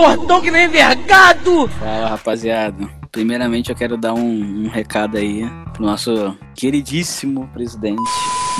tortão que nem vergado! Fala, rapaziada. Primeiramente eu quero dar um, um recado aí pro nosso queridíssimo presidente.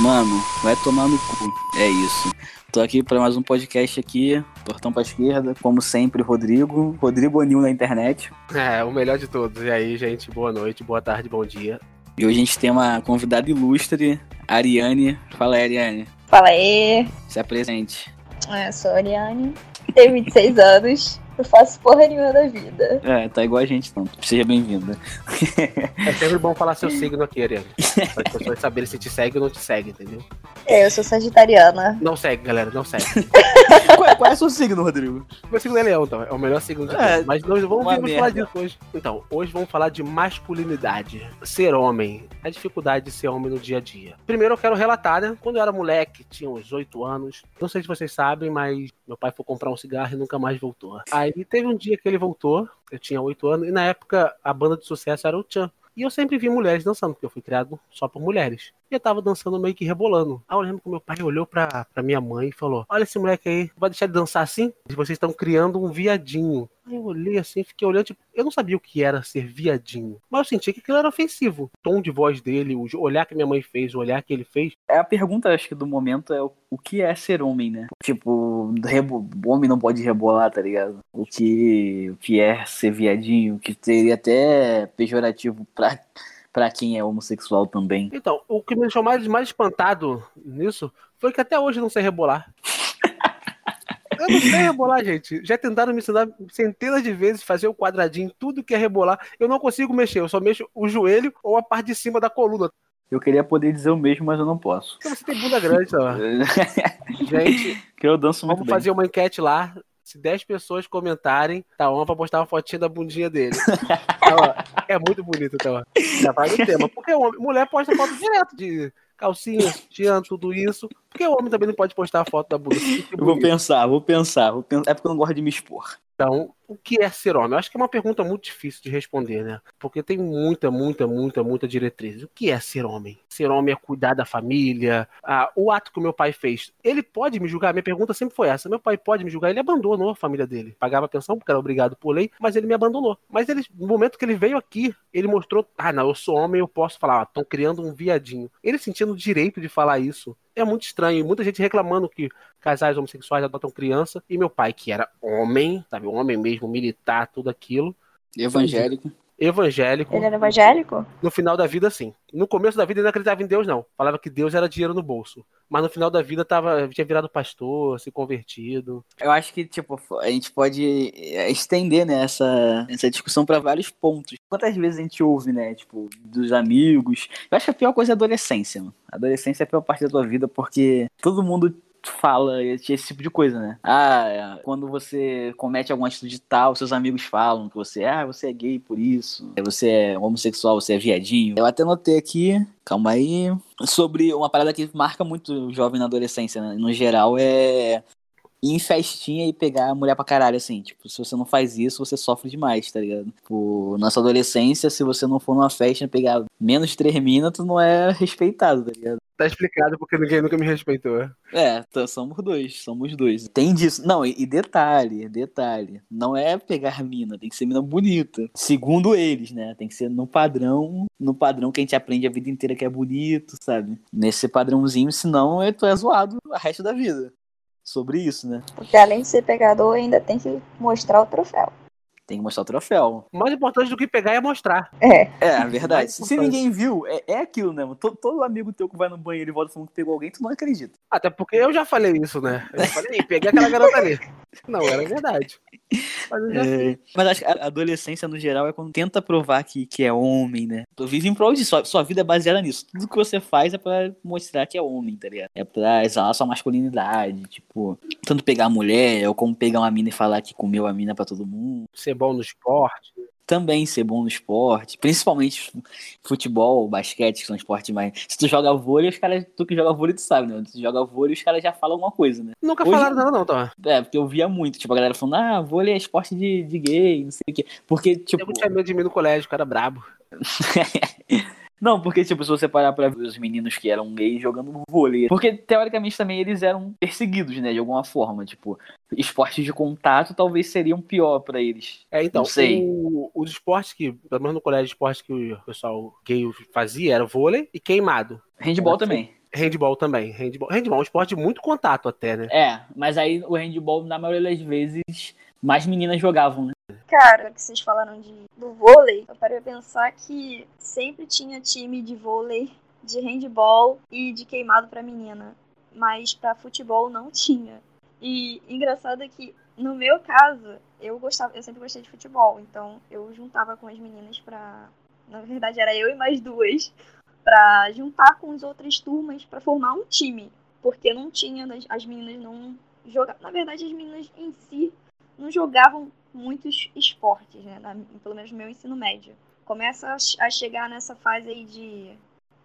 Mano, vai tomar no cu. É isso. Tô aqui para mais um podcast aqui, Tortão pra esquerda, como sempre, Rodrigo. Rodrigo Anil na internet. É, o melhor de todos. E aí, gente, boa noite, boa tarde, bom dia. E hoje a gente tem uma convidada ilustre, Ariane. Fala aí, Ariane. Fala aí. Se apresente. É, sou a Ariane, tenho 26 anos. Eu faço porra nenhuma da vida. É, tá igual a gente, então. Seja bem-vinda. É sempre bom falar seu signo aqui, Ariane. Para as pessoas saberem se te segue ou não te segue, entendeu? É, eu sou sagitariana. Não segue, galera, não segue. qual, é, o seu signo, Rodrigo? Meu signo é leão, então. É o melhor signo de É, todos. Mas nós vamos, vamos falar disso hoje. Então, hoje vamos falar de masculinidade. Ser homem. A dificuldade de ser homem no dia a dia. Primeiro eu quero relatar, né? Quando eu era moleque, tinha uns 8 anos. Não sei se vocês sabem, mas meu pai foi comprar um cigarro e nunca mais voltou. Aí teve um dia que ele voltou, eu tinha 8 anos, e na época a banda de sucesso era o Chan. E eu sempre vi mulheres dançando, porque eu fui criado só por mulheres. E eu tava dançando meio que rebolando. Aí eu lembro que meu pai olhou pra, pra minha mãe e falou: Olha esse moleque aí, vai deixar de dançar assim? Vocês estão criando um viadinho. Aí eu olhei assim, fiquei olhando, tipo, eu não sabia o que era ser viadinho. Mas eu senti que aquilo era ofensivo. O tom de voz dele, o olhar que minha mãe fez, o olhar que ele fez. É a pergunta, acho que do momento é o, o que é ser homem, né? Tipo, rebo, homem não pode rebolar, tá ligado? O que, o que é ser viadinho, que seria até pejorativo pra, pra quem é homossexual também. Então, o que me deixou mais, mais espantado nisso foi que até hoje não sei rebolar. Eu não sei rebolar, gente. Já tentaram me ensinar centenas de vezes fazer o quadradinho, tudo que é rebolar. Eu não consigo mexer, eu só mexo o joelho ou a parte de cima da coluna. Eu queria poder dizer o mesmo, mas eu não posso. Porque você tem bunda grande, ó. Gente, que eu danço muito vamos bem. fazer uma enquete lá. Se 10 pessoas comentarem, tá on pra postar uma fotinha da bundinha dele. Tá, ó, é muito bonito, ó. Já vai no tema. Porque homem, mulher posta foto direto de calcinha, sutiã, tudo isso. Por que o homem também não pode postar a foto da bunda? Que Eu vou pensar, vou pensar, vou pensar. É porque eu não gosto de me expor. Então, o que é ser homem? Eu acho que é uma pergunta muito difícil de responder, né? Porque tem muita, muita, muita, muita diretriz. O que é ser homem? Ser homem é cuidar da família. Ah, o ato que o meu pai fez, ele pode me julgar? Minha pergunta sempre foi essa. Meu pai pode me julgar? Ele abandonou a família dele. Pagava pensão porque era obrigado por lei, mas ele me abandonou. Mas ele, no momento que ele veio aqui, ele mostrou: ah, não, eu sou homem, eu posso falar, estão criando um viadinho. Ele sentindo o direito de falar isso. É muito estranho. Muita gente reclamando que casais homossexuais adotam criança. E meu pai, que era homem, sabe, homem mesmo, militar, tudo aquilo, Evangélico. Evangélico, Ele era evangélico? no final da vida, sim. No começo da vida ele não acreditava em Deus, não. Falava que Deus era dinheiro no bolso. Mas no final da vida tava, tinha virado pastor, se convertido. Eu acho que, tipo, a gente pode é, estender, né, essa, essa discussão pra vários pontos. Quantas vezes a gente ouve, né, tipo, dos amigos. Eu acho que a pior coisa é a adolescência, mano. A adolescência é a pior parte da tua vida porque todo mundo fala esse esse tipo de coisa, né? Ah, quando você comete alguma atitude tal, seus amigos falam que você, ah, você é gay por isso, você é homossexual, você é viadinho. Eu até notei aqui, calma aí, sobre uma parada que marca muito o jovem na adolescência, né? No geral, é ir em festinha e pegar a mulher pra caralho, assim. Tipo, se você não faz isso, você sofre demais, tá ligado? Tipo, na sua adolescência, se você não for numa festa e pegar menos de três minas, tu não é respeitado, tá ligado? Tá explicado porque ninguém nunca me respeitou. É, então somos dois, somos dois. Tem disso. Não, e, e detalhe, detalhe. Não é pegar mina, tem que ser mina bonita. Segundo eles, né? Tem que ser no padrão, no padrão que a gente aprende a vida inteira que é bonito, sabe? Nesse padrãozinho, senão tu é zoado o resto da vida. Sobre isso, né? Porque além de ser pegador, ainda tem que mostrar o troféu. Tem que mostrar o troféu. Mais importante do que pegar é mostrar. É. É, a verdade. Se, ninguém viu, é, é aquilo, né? Todo, todo amigo teu que vai no banheiro e volta falando que pegou alguém, tu não acredita. Até porque eu já falei isso, né? Eu já falei, "Ih, peguei aquela garota ali. Não, era verdade. Mas eu já É, mas acho que a adolescência, no geral, é quando tenta provar que, que é homem, né? Tu vive em prol disso. Sua, sua vida é baseada nisso. Tudo que você faz é pra mostrar que é homem, tá ligado? É pra exalar sua masculinidade. Tipo, tanto pegar a mulher, ou como pegar uma mina e falar que comeu a mina pra todo mundo. ser bom no esporte. Também ser bom no esporte. Principalmente futebol, basquete, que são esportes mais. Se tu joga vôlei, os caras. Tu que joga vôlei, tu sabe, né? Se tu joga vôlei, os caras já falam alguma coisa, né? Nunca Hoje- falaram nada, não, tá? É, porque eu via muito, tipo, a galera falando, ah, vôlei é esporte de, de gay, não sei o quê. Porque, tipo. Eu tinha medo de mim no colégio, cara brabo. Não, porque, tipo, se você parar pra ver os meninos que eram gays jogando vôlei. Porque, teoricamente, também eles eram perseguidos, né? De alguma forma. Tipo, esportes de contato talvez seriam pior pra eles. É, então, Não sei. o- os esportes que, pelo menos no colégio de esportes que o pessoal gay fazia, era vôlei e queimado. Handball Sim. também. Handball também. Handball, handball é um esporte de muito contato até, né? É, mas aí o handball, na maioria das vezes, mais meninas jogavam, né? Cara, que vocês falaram de, do vôlei, eu parei pra pensar que sempre tinha time de vôlei, de handball e de queimado pra menina. Mas pra futebol não tinha. E engraçado é que, no meu caso, eu gostava, eu sempre gostei de futebol, então eu juntava com as meninas pra. Na verdade, era eu e mais duas, pra juntar com as outras turmas pra formar um time. Porque não tinha, as meninas não jogavam. Na verdade, as meninas em si não jogavam muitos esportes, né? na- pelo menos no meu ensino médio. Começa a, a chegar nessa fase aí de,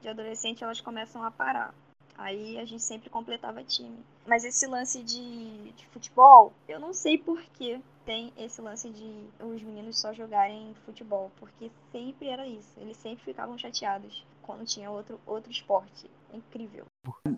de adolescente, elas começam a parar. Aí a gente sempre completava time. Mas esse lance de, de futebol, eu não sei por que tem esse lance de os meninos só jogarem futebol. Porque sempre era isso. Eles sempre ficavam chateados quando tinha outro, outro esporte. Incrível.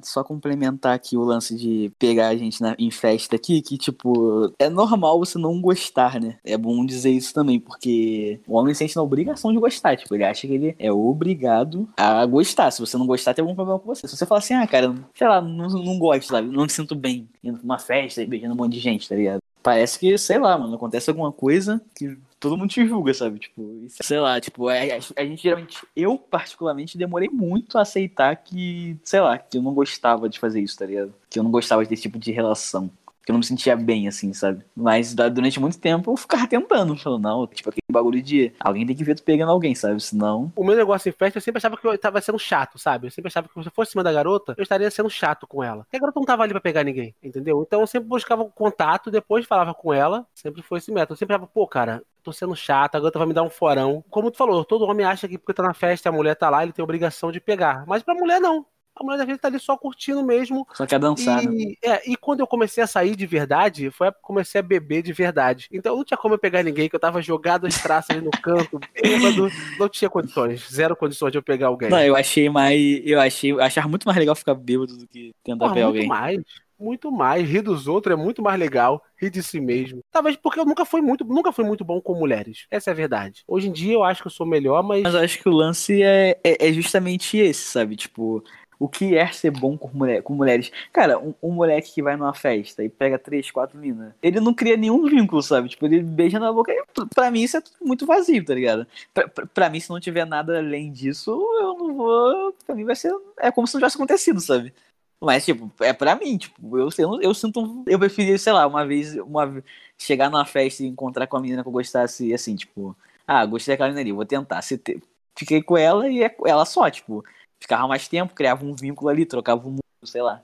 Só complementar aqui o lance de pegar a gente na- em festa aqui, que, tipo, é normal você não gostar, né? É bom dizer isso também, porque o homem sente na obrigação de gostar. Tipo, ele acha que ele é obrigado a gostar. Se você não gostar, tem algum problema com você. Se você falar assim, ah, cara, sei lá, não, não gosto, sabe? Não me sinto bem indo pra uma festa e beijando um monte de gente, tá ligado? Parece que, sei lá, mano, acontece alguma coisa que todo mundo te julga, sabe? Tipo, isso- sei lá, tipo, a, a- gente geralmente, eu particularmente demorei muito a aceitar que, sei lá, que eu não gostava de fazer isso, tá ligado? Que eu não gostava desse tipo de relação. Que eu não me sentia bem, assim, sabe? Mas durante muito tempo eu ficava tentando, falando, não, tipo, aquele bagulho de alguém tem que ver tu pegando alguém, sabe? Senão. O meu negócio em festa, eu sempre achava que eu tava sendo chato, sabe? Eu sempre achava que se eu fosse cima da garota, eu estaria sendo chato com ela. Porque a garota não tava ali pra pegar ninguém, entendeu? Então eu sempre buscava contato, depois falava com ela, sempre foi esse método. Eu sempre achava, pô, cara, tô sendo chato, a garota vai me dar um forão. Como tu falou, todo homem acha que porque tá na festa e a mulher tá lá, ele tem obrigação de pegar. Mas pra mulher, não. A mulher, às vezes, tá ali só curtindo mesmo, Só quer dançar, né? e, é, e quando eu comecei a sair de verdade, foi a eu comecei a beber de verdade. Então não tinha como eu pegar ninguém, que eu tava jogado as traças ali no canto, bêbado, não tinha condições, zero condições de eu pegar alguém. Não, eu achei mais. Eu achei. Eu achava muito mais legal ficar bêbado do que tentar Porra, pegar muito alguém. mais, muito mais. Rir dos outros é muito mais legal, rir de si mesmo. Talvez porque eu nunca fui muito, nunca fui muito bom com mulheres. Essa é a verdade. Hoje em dia eu acho que eu sou melhor, mas Mas eu acho que o lance é, é, é justamente esse, sabe? Tipo, o que é ser bom com, mulher, com mulheres? Cara, um, um moleque que vai numa festa e pega três, quatro minas, ele não cria nenhum vínculo, sabe? Tipo, ele beija na boca. e, Pra mim, isso é muito vazio, tá ligado? Pra, pra, pra mim, se não tiver nada além disso, eu não vou. Pra mim, vai ser. É como se não tivesse acontecido, sabe? Mas, tipo, é pra mim, tipo, eu, eu, eu sinto. Eu preferi, sei lá, uma vez, uma, chegar numa festa e encontrar com a menina que eu gostasse, assim, tipo, ah, gostei daquela menina ali, vou tentar. Se te- Fiquei com ela e é ela só, tipo, ficava mais tempo, criava um vínculo ali, trocava um mundo, sei lá.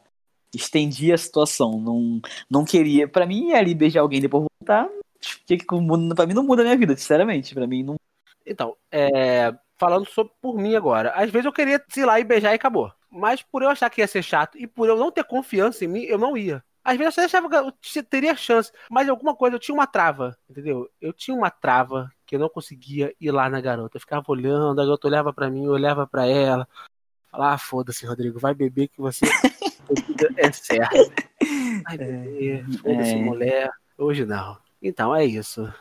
Estendia a situação, não, não queria. Pra mim, ir ali beijar alguém e depois voltar, que, que mundo, pra mim não muda a minha vida, sinceramente. Pra mim não. Então, é, falando sobre por mim agora. Às vezes eu queria ir lá e beijar e acabou. Mas por eu achar que ia ser chato e por eu não ter confiança em mim, eu não ia. Às vezes eu achava que eu teria chance, mas alguma coisa eu tinha uma trava, entendeu? Eu tinha uma trava que eu não conseguia ir lá na garota. Eu ficava olhando, a garota olhava pra mim, eu olhava pra ela. Falava, ah, foda-se, Rodrigo, vai beber que você é certo. Vai beber, foda-se, é. mulher. Hoje não. Então é isso.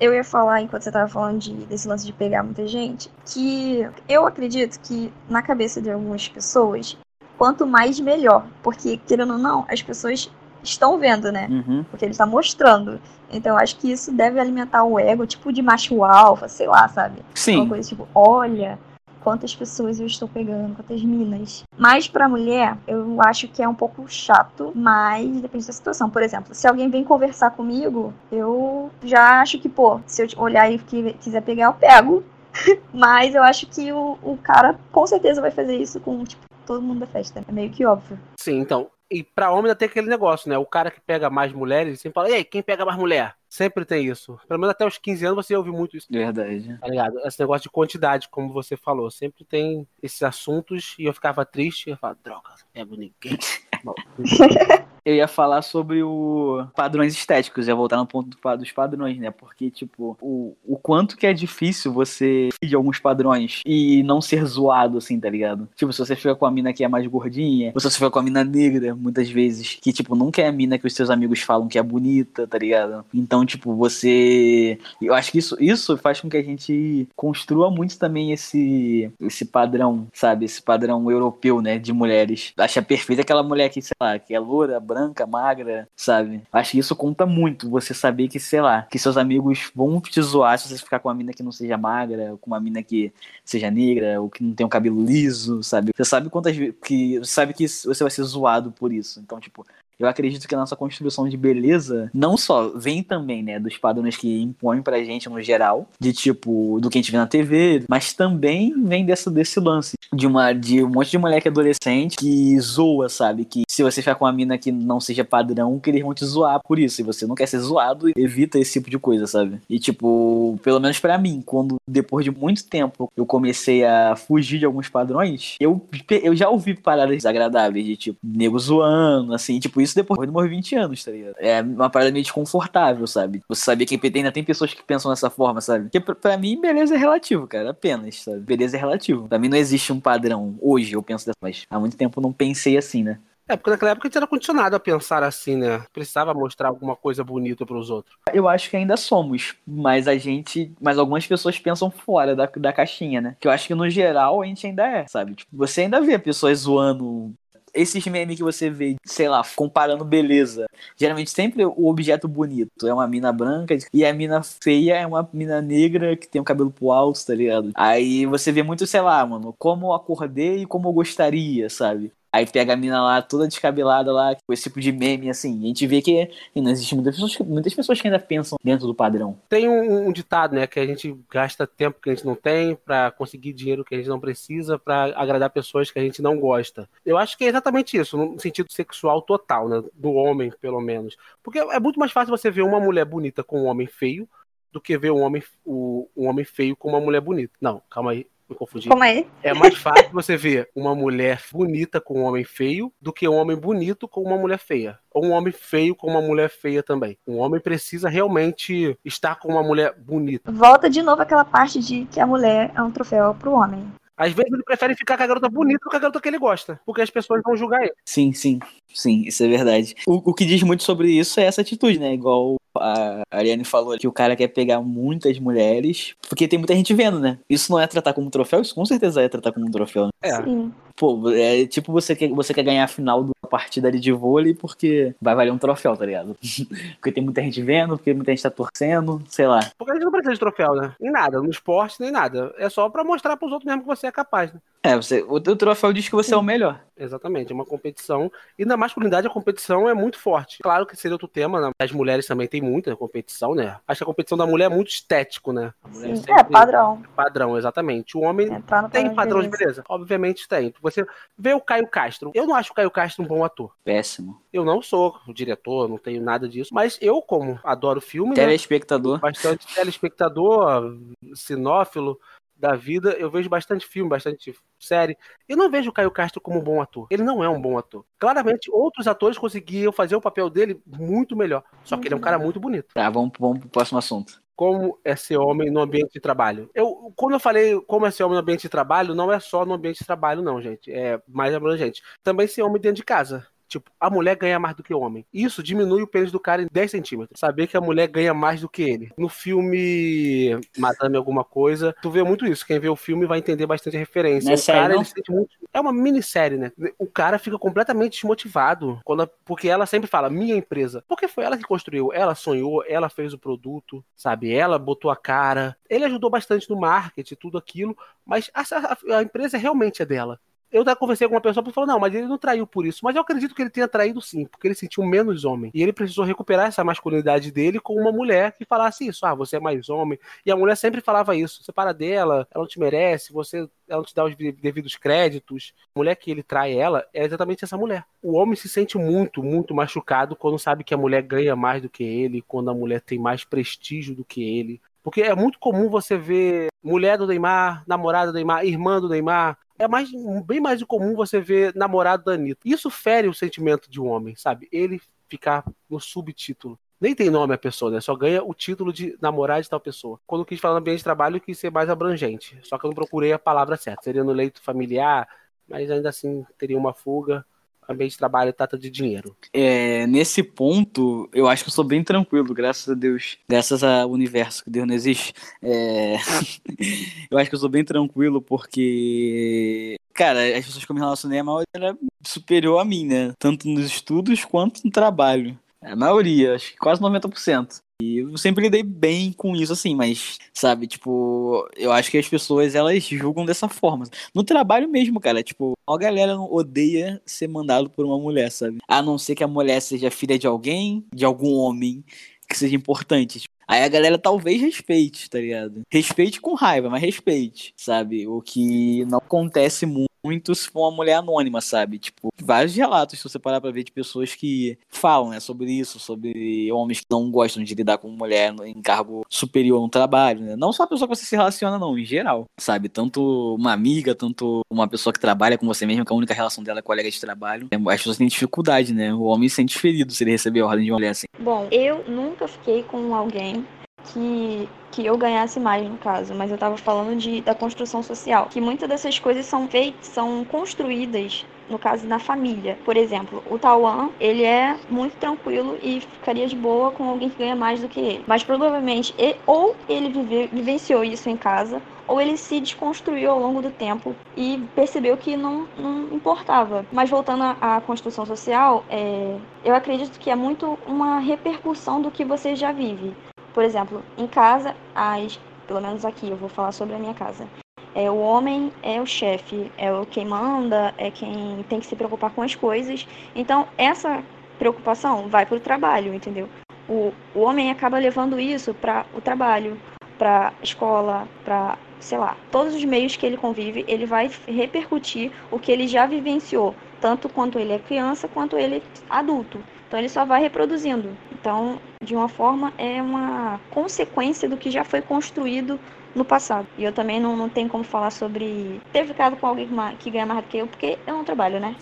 Eu ia falar, enquanto você tava falando de, desse lance de pegar muita gente, que eu acredito que na cabeça de algumas pessoas, quanto mais melhor. Porque, querendo ou não, as pessoas estão vendo, né? Uhum. Porque ele tá mostrando. Então, eu acho que isso deve alimentar o ego, tipo de macho alfa, sei lá, sabe? Uma Sim, coisa tipo, olha quantas pessoas eu estou pegando, quantas minas. Mas pra mulher, eu acho que é um pouco chato, mas depende da situação. Por exemplo, se alguém vem conversar comigo, eu já acho que, pô, se eu olhar e qui- quiser pegar, eu pego. mas eu acho que o, o cara com certeza vai fazer isso com, tipo, todo mundo da festa. É meio que óbvio. Sim, então. E pra homem ainda tem aquele negócio, né? O cara que pega mais mulheres, sempre fala, e aí, quem pega mais mulher? Sempre tem isso. Pelo menos até os 15 anos você ouve muito isso, verdade. tá ligado? Esse negócio de quantidade, como você falou. Sempre tem esses assuntos e eu ficava triste e eu falava, droga, não pego ninguém. Bom, Eu ia falar sobre o padrões estéticos, ia voltar no ponto dos padrões, né? Porque, tipo, o, o quanto que é difícil você seguir alguns padrões e não ser zoado, assim, tá ligado? Tipo, se você fica com a mina que é mais gordinha, ou se você fica com a mina negra, muitas vezes, que, tipo, nunca é a mina que os seus amigos falam que é bonita, tá ligado? Então, tipo, você. Eu acho que isso, isso faz com que a gente construa muito também esse, esse padrão, sabe? Esse padrão europeu, né? De mulheres. Acha perfeita aquela mulher que, sei lá, que é loura, branca, magra, sabe? Acho que isso conta muito. Você saber que, sei lá, que seus amigos vão te zoar se você ficar com uma mina que não seja magra, com uma mina que seja negra, ou que não tem um cabelo liso, sabe? Você sabe quantas. Que, sabe que você vai ser zoado por isso. Então, tipo, eu acredito que a nossa construção de beleza não só vem também, né, dos padrões que impõem pra gente no geral, de tipo, do que a gente vê na TV, mas também vem dessa, desse lance de uma de um monte de moleque adolescente que zoa, sabe? Que se você ficar com uma mina que não seja padrão, que eles vão te zoar por isso. E você não quer ser zoado, evita esse tipo de coisa, sabe? E tipo, pelo menos para mim, quando depois de muito tempo eu comecei a fugir de alguns padrões, eu, eu já ouvi paradas desagradáveis de tipo, nego zoando, assim, tipo, isso isso depois de morrer 20 anos, tá ligado? É uma parada meio desconfortável, sabe? Você sabia que ainda tem pessoas que pensam dessa forma, sabe? Porque pra, pra mim, beleza é relativo, cara. Apenas, sabe? Beleza é relativo. Pra mim não existe um padrão. Hoje eu penso dessa mas há muito tempo eu não pensei assim, né? É, porque naquela época a gente era condicionado a pensar assim, né? Precisava mostrar alguma coisa bonita para os outros. Eu acho que ainda somos, mas a gente. Mas algumas pessoas pensam fora da, da caixinha, né? Que eu acho que no geral a gente ainda é, sabe? Tipo, você ainda vê pessoas zoando esses memes que você vê, sei lá, comparando beleza. Geralmente sempre o objeto bonito é uma mina branca e a mina feia é uma mina negra que tem o um cabelo pro alto, tá ligado? Aí você vê muito, sei lá, mano, como eu acordei e como eu gostaria, sabe? Aí pega a mina lá toda descabelada lá, com esse tipo de meme, assim. a gente vê que não existe muitas pessoas, muitas pessoas que ainda pensam dentro do padrão. Tem um, um, ditado, né? Que a gente gasta tempo que a gente não tem para conseguir dinheiro que a gente não precisa para agradar pessoas que a gente não gosta. Eu acho que é exatamente isso, no sentido sexual total, né? Do homem, pelo menos. Porque é muito mais fácil você ver uma mulher bonita com um homem feio do que ver um homem, o, um homem feio com uma mulher bonita. Não, calma aí me confundi. Como é? É mais fácil você ver uma mulher bonita com um homem feio do que um homem bonito com uma mulher feia. Ou um homem feio com uma mulher feia também. Um homem precisa realmente estar com uma mulher bonita. Volta de novo aquela parte de que a mulher é um troféu pro homem. Às vezes ele prefere ficar com a garota bonita do que a garota que ele gosta, porque as pessoas vão julgar ele. Sim, sim, sim, isso é verdade. O, o que diz muito sobre isso é essa atitude, né? Igual a Ariane falou que o cara quer pegar muitas mulheres, porque tem muita gente vendo, né? Isso não é tratar como um troféu? Isso com certeza é tratar como um troféu, né? É. Sim. Pô, é tipo você quer, você quer ganhar a final da partida ali de vôlei porque vai valer um troféu, tá ligado? porque tem muita gente vendo, porque muita gente tá torcendo, sei lá. Porque a gente não precisa de troféu, né? Em nada, no esporte, nem nada. É só pra mostrar pros outros mesmo que você é capaz, né? É, você, o, o troféu diz que você Sim. é o melhor. Exatamente, é uma competição. E na masculinidade a competição é muito forte. Claro que seria outro tema, né? as mulheres também tem muita competição, né? Acho que a competição da mulher é muito estético, né? Sim, é padrão. Padrão, exatamente. O homem é, tem padrão de beleza. Obviamente tem. Você vê o Caio Castro. Eu não acho o Caio Castro um bom ator. Péssimo. Eu não sou o diretor, não tenho nada disso. Mas eu, como adoro filme. Né? Telespectador. Né? Bastante telespectador, sinófilo da vida, eu vejo bastante filme, bastante série. Eu não vejo o Caio Castro como um bom ator. Ele não é um bom ator. Claramente, outros atores conseguiam fazer o papel dele muito melhor. Só que ele é um cara muito bonito. Tá, vamos, vamos pro próximo assunto. Como é ser homem no ambiente de trabalho? Eu, quando eu falei como é ser homem no ambiente de trabalho, não é só no ambiente de trabalho, não, gente. É mais abrangente. Também ser homem dentro de casa. Tipo, a mulher ganha mais do que o homem. Isso diminui o pênis do cara em 10 centímetros. Saber que a mulher ganha mais do que ele. No filme Madame Alguma Coisa, tu vê muito isso. Quem vê o filme vai entender bastante a referência. É, sério, cara, não? Muito... é uma minissérie, né? O cara fica completamente desmotivado. Quando... Porque ela sempre fala, minha empresa. Porque foi ela que construiu. Ela sonhou, ela fez o produto, sabe? Ela botou a cara. Ele ajudou bastante no marketing, tudo aquilo. Mas a, a, a empresa realmente é dela eu até conversei com uma pessoa que falou, não, mas ele não traiu por isso. Mas eu acredito que ele tenha traído sim, porque ele sentiu menos homem. E ele precisou recuperar essa masculinidade dele com uma mulher que falasse isso. Ah, você é mais homem. E a mulher sempre falava isso. Você para dela, ela não te merece, você ela não te dá os devidos créditos. A mulher que ele trai ela é exatamente essa mulher. O homem se sente muito, muito machucado quando sabe que a mulher ganha mais do que ele, quando a mulher tem mais prestígio do que ele. Porque é muito comum você ver mulher do Neymar, namorada do Neymar, irmã do Neymar. É mais, bem mais comum você ver namorado da Anitta. Isso fere o sentimento de um homem, sabe? Ele ficar no subtítulo. Nem tem nome a pessoa, né? Só ganha o título de namorar de tal pessoa. Quando eu quis falar no ambiente de trabalho, eu quis ser mais abrangente. Só que eu não procurei a palavra certa. Seria no leito familiar, mas ainda assim teria uma fuga ambiente de trabalho trata de dinheiro. É, nesse ponto, eu acho que eu sou bem tranquilo, graças a Deus. Graças ao universo, que Deus não existe. É... eu acho que eu sou bem tranquilo porque. Cara, as pessoas que eu me relacionei, a maioria era superior a mim, né? Tanto nos estudos quanto no trabalho. A maioria, acho que quase 90%. E eu sempre lidei bem com isso, assim, mas, sabe, tipo, eu acho que as pessoas, elas julgam dessa forma. No trabalho mesmo, cara, tipo, a galera odeia ser mandado por uma mulher, sabe? A não ser que a mulher seja filha de alguém, de algum homem que seja importante. Aí a galera talvez respeite, tá ligado? Respeite com raiva, mas respeite, sabe? O que não acontece muito muito se for uma mulher anônima, sabe? Tipo, vários relatos, se você parar pra ver, de pessoas que falam, né, sobre isso, sobre homens que não gostam de lidar com mulher em cargo superior no trabalho, né? Não só a pessoa que você se relaciona, não, em geral, sabe? Tanto uma amiga, tanto uma pessoa que trabalha com você mesmo, que a única relação dela é colega de trabalho. As pessoas têm dificuldade, né? O homem se sente ferido se ele receber ordem de uma mulher assim. Bom, eu nunca fiquei com alguém que, que eu ganhasse mais, no caso, mas eu estava falando de, da construção social. Que muitas dessas coisas são feitas, são construídas no caso na família. Por exemplo, o Tauan, ele é muito tranquilo e ficaria de boa com alguém que ganha mais do que ele. Mas provavelmente, ele, ou ele vive, vivenciou isso em casa, ou ele se desconstruiu ao longo do tempo e percebeu que não, não importava. Mas voltando à, construção social, é, eu acredito que é muito uma repercussão do que você já vive. Por exemplo, em casa, as, pelo menos aqui, eu vou falar sobre a minha casa. É, o homem é o chefe, é o quem manda, é quem tem que se preocupar com as coisas. Então, essa preocupação vai para o trabalho, entendeu? O, o homem acaba levando isso para o trabalho, para escola, para, sei lá, todos os meios que ele convive, ele vai repercutir o que ele já vivenciou, tanto quanto ele é criança quanto ele é adulto. Então ele só vai reproduzindo. Então, de uma forma, é uma consequência do que já foi construído no passado. E eu também não, não tenho como falar sobre ter ficado com alguém que ganha mais do que eu, porque eu não trabalho, né?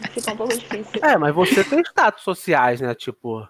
Então, fica um pouco difícil. É, mas você tem status sociais, né? Tipo,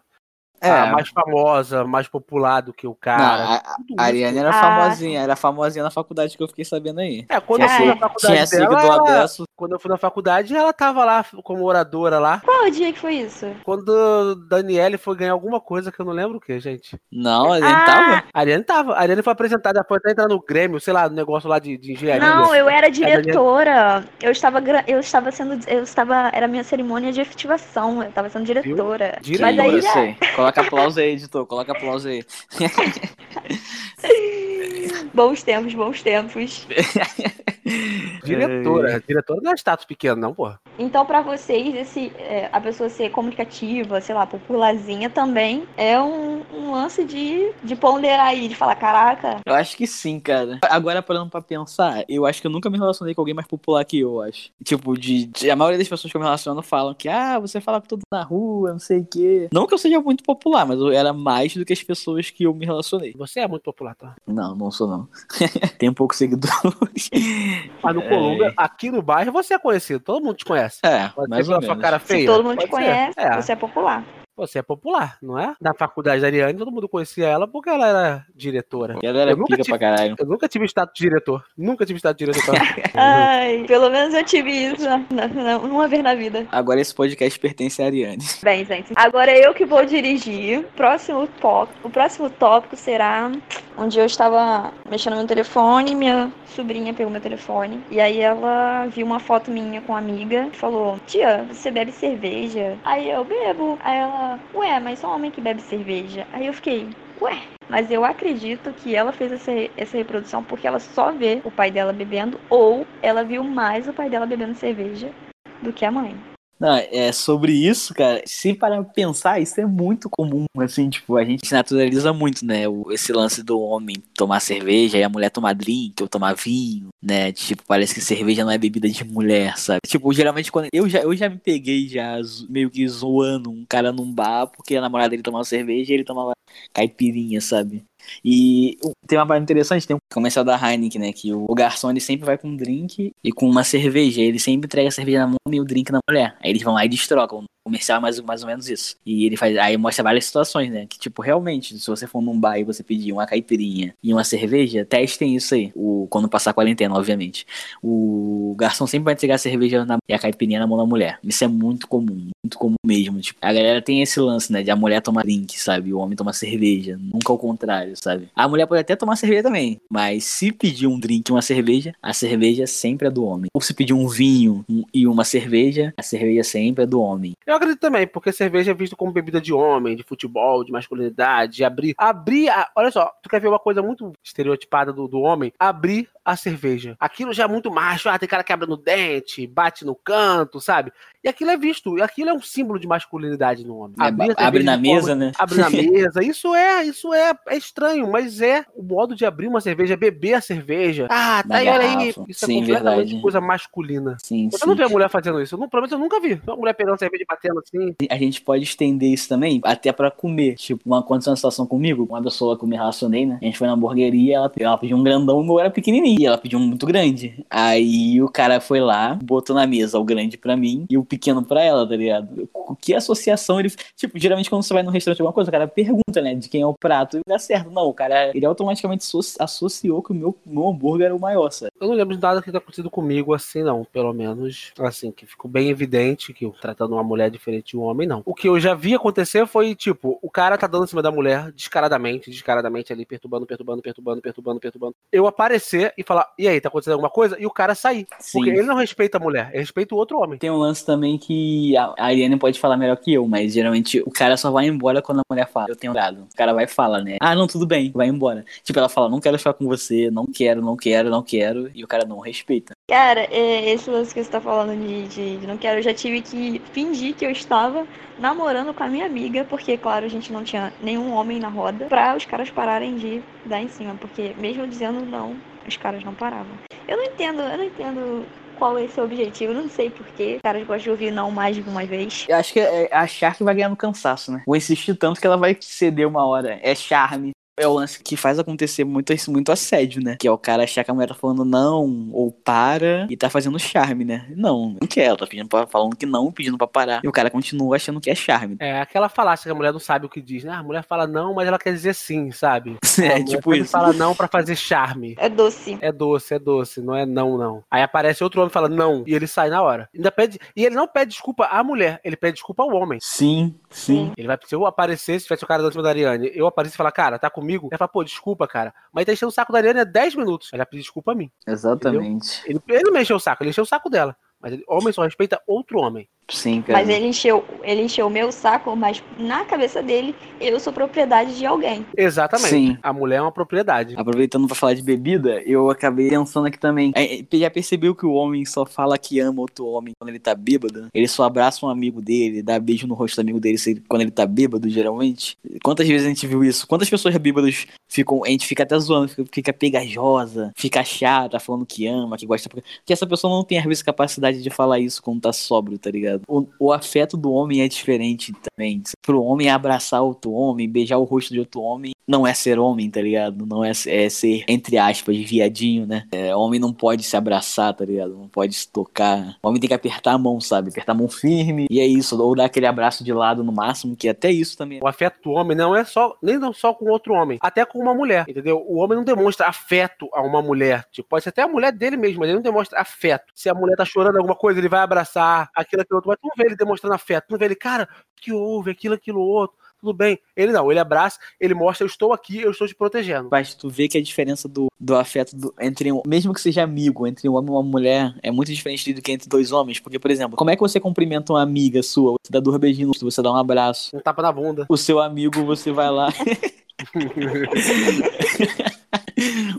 é. a mais famosa, mais popular do que o cara. Não, a, a Ariane era ah, famosinha, era famosinha na faculdade que eu fiquei sabendo aí. É, quando tinha, eu fui na faculdade tinha dela, ela, quando eu fui na faculdade, ela tava lá como oradora lá. Qual dia que foi isso? Quando Daniele foi ganhar alguma coisa que eu não lembro o que, gente. Não, a Ariane ah. tava? A Ariane tava. A Ariane foi apresentada, foi até entrar no Grêmio, sei lá, no negócio lá de, de engenharia. Não, eu era diretora. Eu estava, eu estava sendo, eu estava, era minha cerimônia de efetivação, eu estava sendo diretora. Diretora, Mas aí já... Coloca aplauso aí, editor, coloca aplauso aí. bons tempos, bons tempos. diretora, é... diretora não é status pequeno, não, porra. Então, para vocês, esse, é, a pessoa ser comunicativa, sei lá, popularzinha também é um, um, lance de, de ponderar aí, de falar, caraca. Eu acho que sim, cara. Agora, parando pra pensar, eu acho que eu nunca me relacionei com alguém mais popular que eu, acho. Tipo, de, de a maioria das pessoas que eu me relaciono falam que, ah, você fala com todo na rua, não sei o quê. Não que eu seja muito popular, mas eu era mais do que as pessoas que eu me relacionei. Você é muito popular, tá? Não, não sou não. Tem poucos seguidores. Mas no Colômbia, é... aqui no bairro, você é conhecido, todo mundo te conhece. É, ou sua cara feia. Se todo mundo te conhece, é. você é popular. Você é popular, não é? Na faculdade da Ariane, todo mundo conhecia ela porque ela era diretora. E ela era eu pica tive, pra caralho. Eu nunca tive status de diretor. Nunca tive status de diretor. Ai, pelo menos eu tive isso uma vez na vida. Agora esse podcast pertence a Ariane. Bem, gente. Agora eu que vou dirigir. Próximo tópico, o próximo tópico será onde eu estava mexendo no telefone, minha sobrinha pegou meu telefone. E aí ela viu uma foto minha com uma amiga e falou: Tia, você bebe cerveja? Aí eu bebo. Aí ela, ué, mas só homem que bebe cerveja. Aí eu fiquei, ué. Mas eu acredito que ela fez essa, essa reprodução porque ela só vê o pai dela bebendo ou ela viu mais o pai dela bebendo cerveja do que a mãe. Não, é sobre isso, cara. Se parar pra pensar, isso é muito comum, assim, tipo, a gente naturaliza muito, né? O, esse lance do homem tomar cerveja e a mulher tomar drink ou tomar vinho, né? Tipo, parece que cerveja não é bebida de mulher, sabe? Tipo, geralmente quando. Eu já, eu já me peguei já meio que zoando um cara num bar porque a namorada dele tomava cerveja e ele tomava caipirinha, sabe? E tem uma parte interessante, tem um comercial da Heineken, né? Que o garçom ele sempre vai com um drink e com uma cerveja. Ele sempre entrega a cerveja na mão e o drink na mulher. Aí eles vão lá e destrocam comercial é mais, mais ou menos isso. E ele faz. Aí mostra várias situações, né? Que, tipo, realmente, se você for num bar e você pedir uma caipirinha e uma cerveja, testem isso aí. O, quando passar a quarentena, obviamente. O garçom sempre vai entregar a cerveja na, e a caipirinha na mão da mulher. Isso é muito comum, muito comum mesmo. Tipo, a galera tem esse lance, né? De a mulher tomar drink, sabe? O homem tomar cerveja. Nunca ao contrário, sabe? A mulher pode até tomar cerveja também. Mas se pedir um drink e uma cerveja, a cerveja sempre é do homem. Ou se pedir um vinho e uma cerveja, a cerveja sempre é do homem. Eu eu acredito também, porque cerveja é visto como bebida de homem, de futebol, de masculinidade, de abrir. Abrir. A, olha só, tu quer ver uma coisa muito estereotipada do, do homem? Abrir a cerveja. Aquilo já é muito macho. Ah, tem cara que abre no dente, bate no canto, sabe? E aquilo é visto, e aquilo é um símbolo de masculinidade no homem. É, abre na mesa, forma, né? Abre na mesa. Isso é, isso é, é estranho, mas é o modo de abrir uma cerveja, beber a cerveja. Ah, tá aí, olha aí. Isso sim, é completamente verdade. coisa masculina. Sim, Você sim. não vê a mulher fazendo isso. Eu não, pelo menos eu nunca vi. Uma mulher pegando cerveja e batendo assim. A gente pode estender isso também até pra comer. Tipo, uma aconteceu uma situação comigo, uma pessoa que eu me relacionei, né? A gente foi na hamburgueria, ela, ela pediu um grandão, o meu era pequenininho. E ela pediu um muito grande. Aí o cara foi lá, botou na mesa o grande pra mim e o pequeno pra ela, tá ligado? Que associação ele. Tipo, geralmente quando você vai num restaurante alguma coisa, o cara pergunta, né, de quem é o prato e dá certo. Não, o cara, ele automaticamente associ- associou que o meu, meu hambúrguer era o maior, sabe? Eu não lembro de nada que tenha acontecido comigo assim, não. Pelo menos, assim, que ficou bem evidente que eu tratando uma mulher diferente de um homem, não. O que eu já vi acontecer foi, tipo, o cara tá dando em cima da mulher descaradamente, descaradamente ali, perturbando, perturbando, perturbando, perturbando, perturbando. Eu aparecer e falar, e aí, tá acontecendo alguma coisa? E o cara sair. Sim. Porque ele não respeita a mulher, ele respeita o outro homem. Tem um lance também que a Ariane pode falar melhor que eu, mas geralmente o cara só vai embora quando a mulher fala, eu tenho dado. O cara vai e fala, né? Ah, não, tudo bem, vai embora. Tipo, ela fala, não quero ficar com você, não quero, não quero, não quero, e o cara não respeita. Cara, é, esse lance que você tá falando de, de, de não quero, eu já tive que fingir que eu estava namorando com a minha amiga, porque, claro, a gente não tinha nenhum homem na roda, pra os caras pararem de dar em cima, porque mesmo dizendo não, os caras não paravam. Eu não entendo, eu não entendo qual é esse objetivo, não sei porquê. Os caras gostam de ouvir não mais de uma vez. Eu acho que é achar que vai ganhar no cansaço, né? Vou insistir tanto que ela vai ceder uma hora. É charme. É o lance que faz acontecer muito, muito assédio, né? Que é o cara achar que a mulher tá falando não, ou para, e tá fazendo charme, né? Não, não quer. Ela tá pedindo pra, falando que não, pedindo pra parar. E o cara continua achando que é charme. É aquela falácia que a mulher não sabe o que diz, né? A mulher fala não, mas ela quer dizer sim, sabe? É, tipo isso. fala não pra fazer charme. É doce. É doce, é doce, não é não, não. Aí aparece outro homem e fala não, e ele sai na hora. Ainda pede, e ele não pede desculpa à mulher, ele pede desculpa ao homem. Sim, sim. Ele vai, se eu aparecer, se tivesse o cara cima da Ariane, eu aparecer e falar, cara, tá comigo? Ele fala, pô, desculpa, cara. Mas tá enchendo o saco da Ariane há 10 minutos. Ela pediu desculpa a mim. Exatamente. Ele, ele não mexeu o saco, ele encheu o saco dela. Mas ele, homem só respeita outro homem. Sim, cara. Mas ele encheu, ele encheu o meu saco, mas na cabeça dele, eu sou propriedade de alguém. Exatamente. Sim. A mulher é uma propriedade. Aproveitando pra falar de bebida, eu acabei pensando aqui também. É, é, Já percebeu que o homem só fala que ama outro homem quando ele tá bêbado? Ele só abraça um amigo dele, dá beijo no rosto do amigo dele quando ele tá bêbado, geralmente? Quantas vezes a gente viu isso? Quantas pessoas bêbadas ficam. A gente fica até zoando, fica, fica pegajosa, fica chata, falando que ama, que gosta. Porque essa pessoa não tem, às vezes, capacidade de falar isso quando tá sóbrio, tá ligado? O, o afeto do homem é diferente também. Pro homem abraçar outro homem, beijar o rosto de outro homem, não é ser homem, tá ligado? Não é, é ser, entre aspas, viadinho, né? É, homem não pode se abraçar, tá ligado? Não pode se tocar. O homem tem que apertar a mão, sabe? Apertar a mão firme. E é isso. Ou dar aquele abraço de lado no máximo, que até isso também. O afeto do homem não é só, nem não só com outro homem, até com uma mulher, entendeu? O homem não demonstra afeto a uma mulher. Tipo, pode ser até a mulher dele mesmo, mas ele não demonstra afeto. Se a mulher tá chorando alguma coisa, ele vai abraçar aquilo, aquilo outro. Mas tu não vê ele demonstrando afeto, tu não vê ele, cara, o que houve, aquilo, aquilo outro. Tudo bem. Ele não, ele abraça, ele mostra, eu estou aqui, eu estou te protegendo. Mas tu vê que a diferença do, do afeto do- entre um, mesmo que seja amigo, entre um homem e uma mulher, é muito diferente do que entre dois homens. Porque, por exemplo, como é que você cumprimenta uma amiga sua? Você dá dois beijinhos, você dá um abraço. Um tapa na bunda. O seu amigo, você vai lá.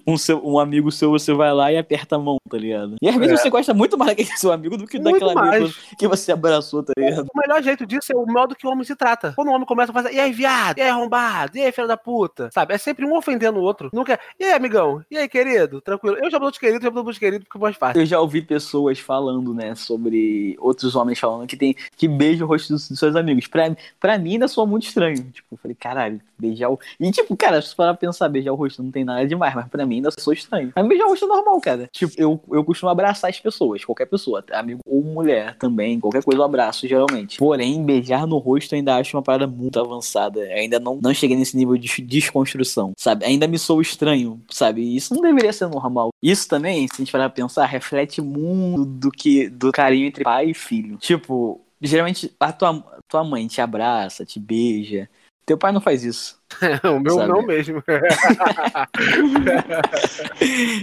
um seu, um amigo seu, você vai lá e aperta a mão, tá ligado? E às vezes É. você gosta muito mais daquele seu amigo do que Muito daquela amiga que você abraçou, tá ligado? O melhor jeito disso é o modo que o homem se trata. Quando o homem começa a fazer, e aí, viado? E aí, arrombado? E aí, filho da puta? Sabe? É sempre um ofendendo o outro. Nunca e aí, amigão? E aí, querido? Tranquilo. Eu já mudou de querido, já mudou de querido, porque é mais fácil. Eu já ouvi pessoas falando, né, sobre outros homens falando que tem que beija o rosto dos, dos seus amigos. Pra, pra mim ainda soa muito estranho. Tipo, eu falei, caralho, beijar o. E tipo, cara, se for pensar, beijar o rosto não tem nada demais, mas pra mim ainda soa estranho. Mas beijar o rosto é normal, cara. Tipo, eu, eu costumo abraçar as pessoas, qualquer pessoa, amigo ou mulher também, qualquer coisa eu abraço, geralmente. Porém, beijar no rosto eu ainda acho uma parada muito avançada. Eu ainda não, não cheguei nesse nível de desconstrução, sabe? Ainda me sou estranho, sabe? E Isso não deveria ser normal. Isso também, se a gente parar pra pensar, reflete muito do que do carinho entre pai e filho. Tipo, geralmente a tua, tua mãe te abraça, te beija. Teu pai não faz isso. o meu Sabe? não mesmo.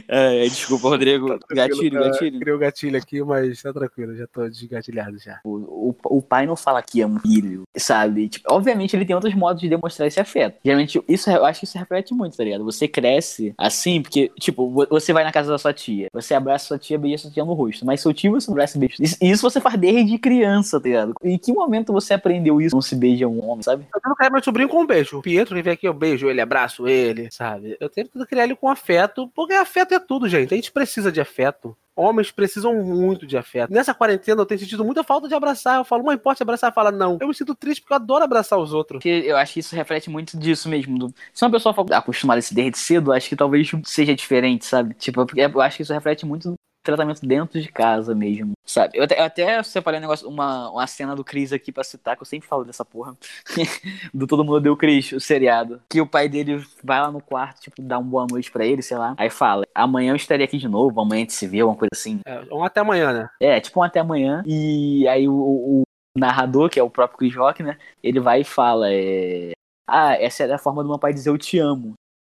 É, desculpa, Rodrigo. Tá Gatilho, tá? gatilho. Criei o gatilho aqui, mas tá tranquilo, já tô desgatilhado já. O, o, o pai não fala que ama o filho, sabe? Tipo, obviamente ele tem outros modos de demonstrar esse afeto. Geralmente, isso eu acho que isso reflete muito, tá ligado? Você cresce assim, porque, tipo, vo- você vai na casa da sua tia, você abraça sua tia, beija sua tia no rosto, mas seu tio você não abraça e beija. Isso, isso você faz desde criança, tá ligado? Em que momento você aprendeu isso? Não se beija um homem, sabe? Eu tento criar meu sobrinho com um beijo. O Pietro que vem aqui, eu beijo ele, abraço ele, sabe? Eu tento criar ele com afeto, porque afeto é tudo, gente. A gente precisa de afeto. Homens precisam muito de afeto. Nessa quarentena eu tenho sentido muita falta de abraçar. Eu falo, mãe, pode abraçar? Fala, não. Eu me sinto triste porque eu adoro abraçar os outros. Eu acho que isso reflete muito disso mesmo. do- Se uma pessoa for acostumada a se desde cedo, acho que talvez seja diferente, sabe? Tipo, porque eu acho que isso reflete muito tratamento dentro de casa mesmo, sabe? Eu até, eu até separei um negócio, uma, uma cena do Chris aqui pra citar, que eu sempre falo dessa porra. do Todo Mundo Deu Chris, o seriado. Que o pai dele vai lá no quarto, tipo, dá uma boa noite pra ele, sei lá. Aí fala, amanhã eu estarei aqui de novo, amanhã a gente se vê, uma coisa assim. É, vamos até amanhã, né? É, tipo um até amanhã. E aí o, o narrador, que é o próprio Chris Rock, né? Ele vai e fala, é... Ah, essa é a forma do meu pai dizer eu te amo,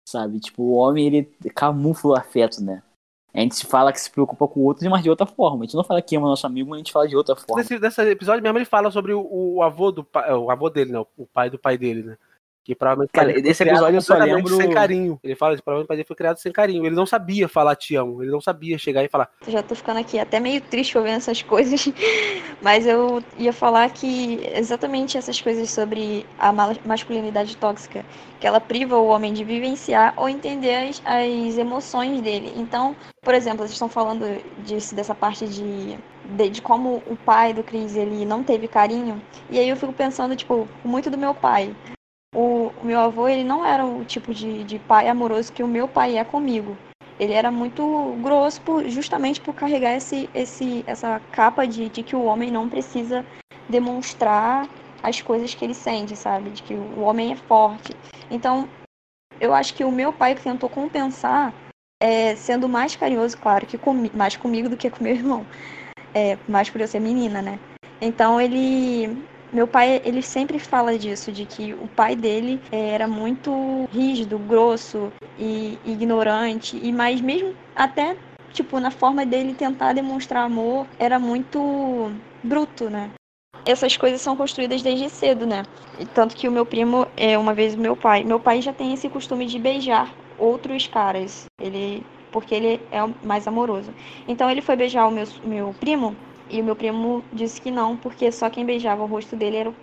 sabe? Tipo, o homem, ele camufla o afeto, né? A gente fala que se preocupa com o outro, mas de outra forma. A gente não fala que ama nosso amigo, mas a gente fala de outra forma. Nesse, nesse episódio mesmo ele fala sobre o, o avô do pai, o avô dele, né? O pai do pai dele, né? Que provavelmente Cara, criado episódio eu só lembro- sem carinho. Ele fala que provavelmente dele foi criado sem carinho. Ele não sabia falar te amo. Ele não sabia chegar e falar. Já tô ficando aqui até meio triste ouvindo essas coisas, mas eu ia falar que exatamente essas coisas sobre a ma- masculinidade tóxica, que ela priva o homem de vivenciar ou entender as, as emoções dele. Então, por exemplo, vocês estão falando disso, dessa parte de, de, de como o pai do Chris ele não teve carinho, e aí eu fico pensando, tipo, muito do meu pai. O, o meu avô, ele não era o tipo de, de pai amoroso que o meu pai é comigo ele era muito grosso por, justamente por carregar esse, esse, essa capa de, de que o homem não precisa demonstrar as coisas que ele sente, sabe? De que o homem é forte. Então, eu acho que o meu pai tentou compensar, é, sendo mais carinhoso, claro, que mais comigo do que com meu irmão. É, mais por eu ser menina, né? Então, ele meu pai, ele sempre fala disso, de que o pai dele eh, era muito rígido, grosso e ignorante, e mas mesmo até tipo na forma dele tentar demonstrar amor, era muito bruto, né? Essas coisas são construídas desde cedo, né? Tanto que o meu primo é uma vez o meu pai, meu pai já tem esse costume de beijar outros caras. Ele porque ele é mais amoroso. Então ele foi beijar o meu, meu primo e o meu primo disse que não, porque só quem beijava o rosto dele era,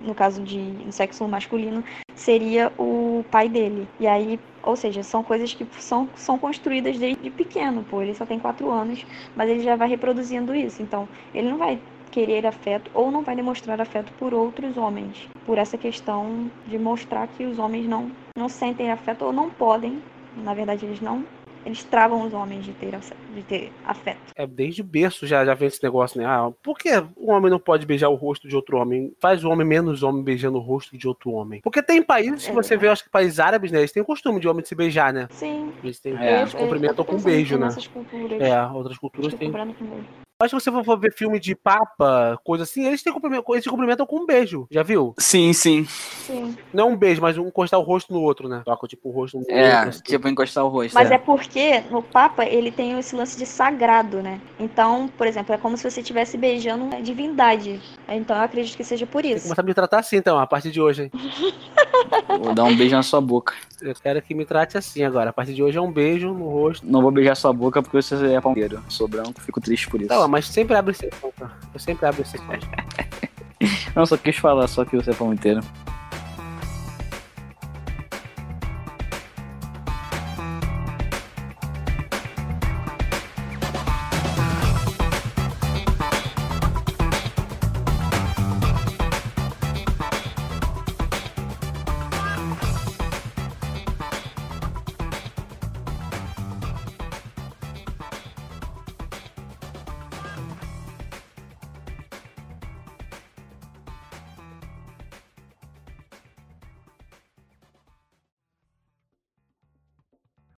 no caso de no sexo masculino, seria o pai dele. E aí, ou seja, são coisas que são, são construídas desde pequeno, pô. Ele só tem quatro anos, mas ele já vai reproduzindo isso. Então, ele não vai querer afeto ou não vai demonstrar afeto por outros homens. Por essa questão de mostrar que os homens não, não sentem afeto ou não podem. Na verdade, eles não eles travam os homens de ter, de ter afeto. É, desde berço já, já vem esse negócio, né? Ah, por que o homem não pode beijar o rosto de outro homem? Faz o homem menos homem beijando o rosto de outro homem. Porque tem países que É você vê, acho que países árabes, né? Eles têm o costume de homem se beijar, né? Sim. Eles têm, É, eles cumprimentam com beijo, né? Culturas. É, outras culturas têm. Que se você for ver filme de papa, coisa assim, eles, têm cumprimento, eles se cumprimentam com um beijo. Já viu? Sim, sim. Sim. Não um beijo, mas um encostar o rosto no outro, né? Toca tipo o rosto no É, outro. assim. tipo encostar o rosto. Mas é. é porque no Papa ele tem esse lance de sagrado, né? Então, por exemplo, é como se você estivesse beijando uma divindade. Então eu acredito que seja por Tem que isso. começar a me tratar assim, então, a partir de hoje. hein? Vou dar um beijo na sua boca. Eu quero que me trate assim agora. A partir de hoje é um beijo no rosto. Não vou beijar sua boca porque você é palmeiro. Sou branco, fico triste por isso. Não, mas sempre abre exceção, tá? Eu sempre abro exceções. Não, só quis falar só que você é palmeiro.